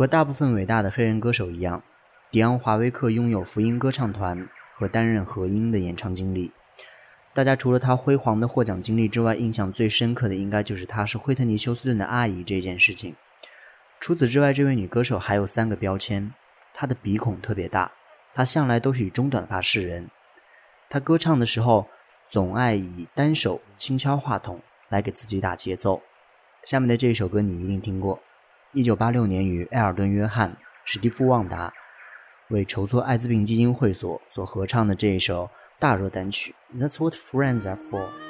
和大部分伟大的黑人歌手一样，迪昂·华威克拥有福音歌唱团和担任和音的演唱经历。大家除了他辉煌的获奖经历之外，印象最深刻的应该就是他是惠特尼·休斯顿的阿姨这件事情。除此之外，这位女歌手还有三个标签：她的鼻孔特别大，她向来都是以中短发示人，她歌唱的时候总爱以单手轻敲话筒来给自己打节奏。下面的这一首歌你一定听过，一九八六年与艾尔顿·约翰、史蒂夫·旺达为筹措艾滋病基金会所所合唱的这一首。大热单曲，That's what friends are for。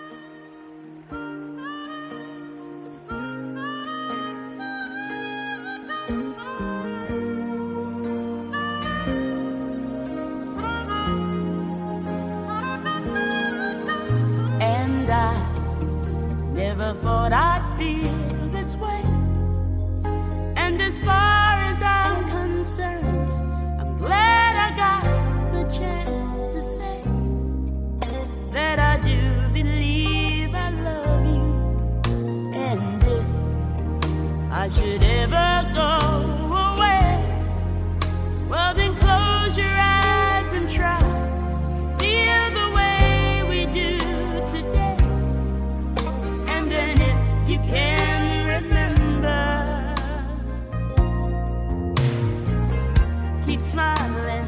Keep smiling,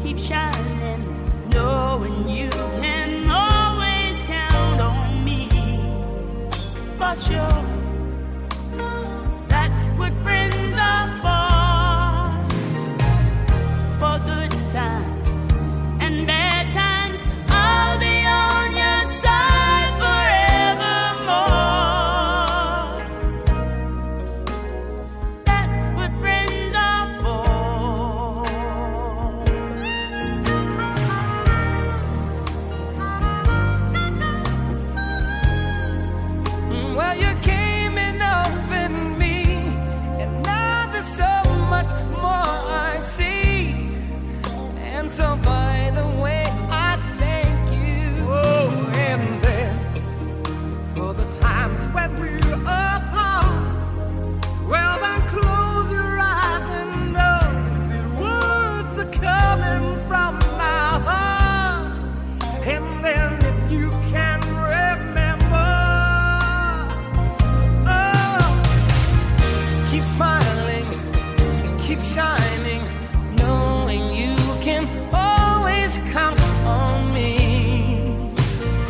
keep shining, knowing you can always count on me. For sure.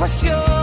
for sure